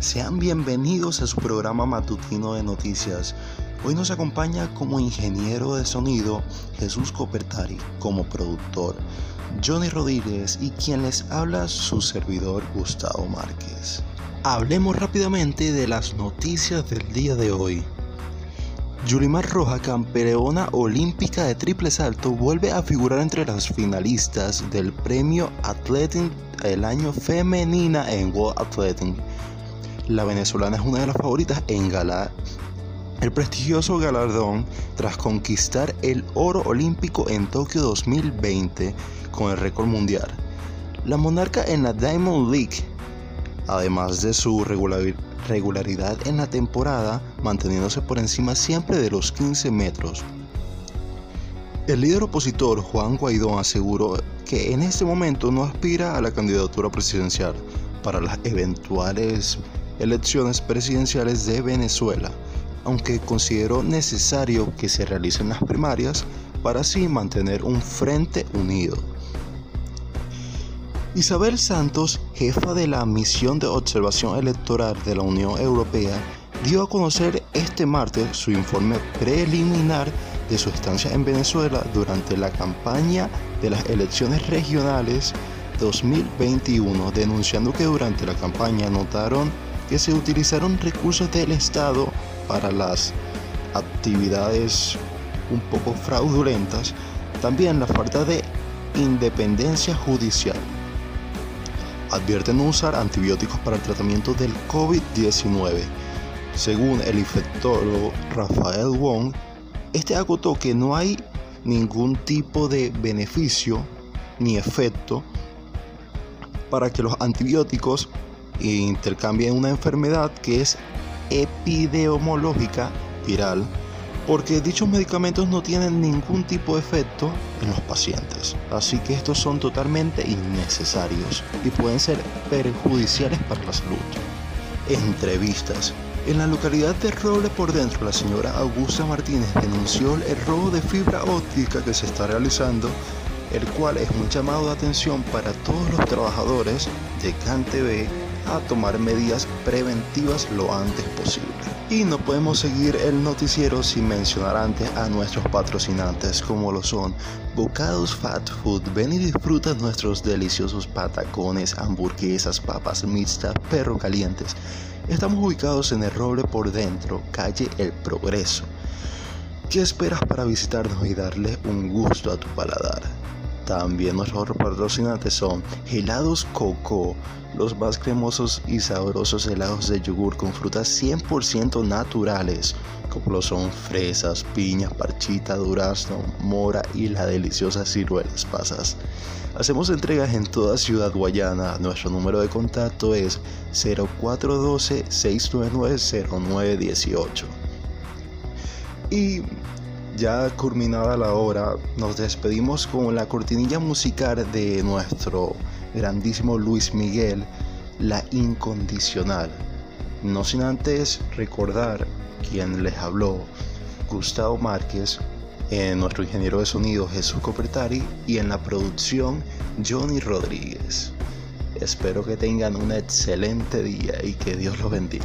Sean bienvenidos a su programa matutino de noticias. Hoy nos acompaña como ingeniero de sonido Jesús Copertari, como productor Johnny Rodríguez y quien les habla su servidor Gustavo Márquez. Hablemos rápidamente de las noticias del día de hoy. Yulimar Roja, campeona olímpica de triple salto, vuelve a figurar entre las finalistas del premio Athletic el año femenina en World Athletic. La venezolana es una de las favoritas en el prestigioso galardón tras conquistar el oro olímpico en Tokio 2020 con el récord mundial. La monarca en la Diamond League, además de su regularidad regularidad en la temporada, manteniéndose por encima siempre de los 15 metros. El líder opositor Juan Guaidó aseguró que en este momento no aspira a la candidatura presidencial para las eventuales elecciones presidenciales de Venezuela, aunque consideró necesario que se realicen las primarias para así mantener un frente unido. Isabel Santos, jefa de la misión de observación electoral de la Unión Europea, dio a conocer este martes su informe preliminar de su estancia en Venezuela durante la campaña de las elecciones regionales 2021, denunciando que durante la campaña notaron que se utilizaron recursos del Estado para las actividades un poco fraudulentas, también la falta de independencia judicial advierten usar antibióticos para el tratamiento del COVID-19. Según el infectólogo Rafael Wong, este acotó que no hay ningún tipo de beneficio ni efecto para que los antibióticos intercambien una enfermedad que es epidemiológica viral porque dichos medicamentos no tienen ningún tipo de efecto en los pacientes, así que estos son totalmente innecesarios y pueden ser perjudiciales para la salud. Entrevistas. En la localidad de Roble por dentro, la señora Augusta Martínez denunció el robo de fibra óptica que se está realizando, el cual es un llamado de atención para todos los trabajadores de CanTV a tomar medidas preventivas lo antes posible. Y no podemos seguir el noticiero sin mencionar antes a nuestros patrocinantes como lo son Bocados Fat Food. Ven y disfruta nuestros deliciosos patacones, hamburguesas, papas mixtas, perro calientes. Estamos ubicados en el Roble por dentro, calle El Progreso. ¿Qué esperas para visitarnos y darle un gusto a tu paladar? También nuestros patrocinantes son Helados Coco, los más cremosos y sabrosos helados de yogur con frutas 100% naturales, como lo son fresas, piñas, parchita, durazno, mora y las deliciosas ciruelas pasas. Hacemos entregas en toda Ciudad Guayana. Nuestro número de contacto es 0412-699-0918. Y ya culminada la hora, nos despedimos con la cortinilla musical de nuestro grandísimo Luis Miguel, La Incondicional. No sin antes recordar quien les habló, Gustavo Márquez, en nuestro ingeniero de sonido Jesús Copertari y en la producción Johnny Rodríguez. Espero que tengan un excelente día y que Dios los bendiga.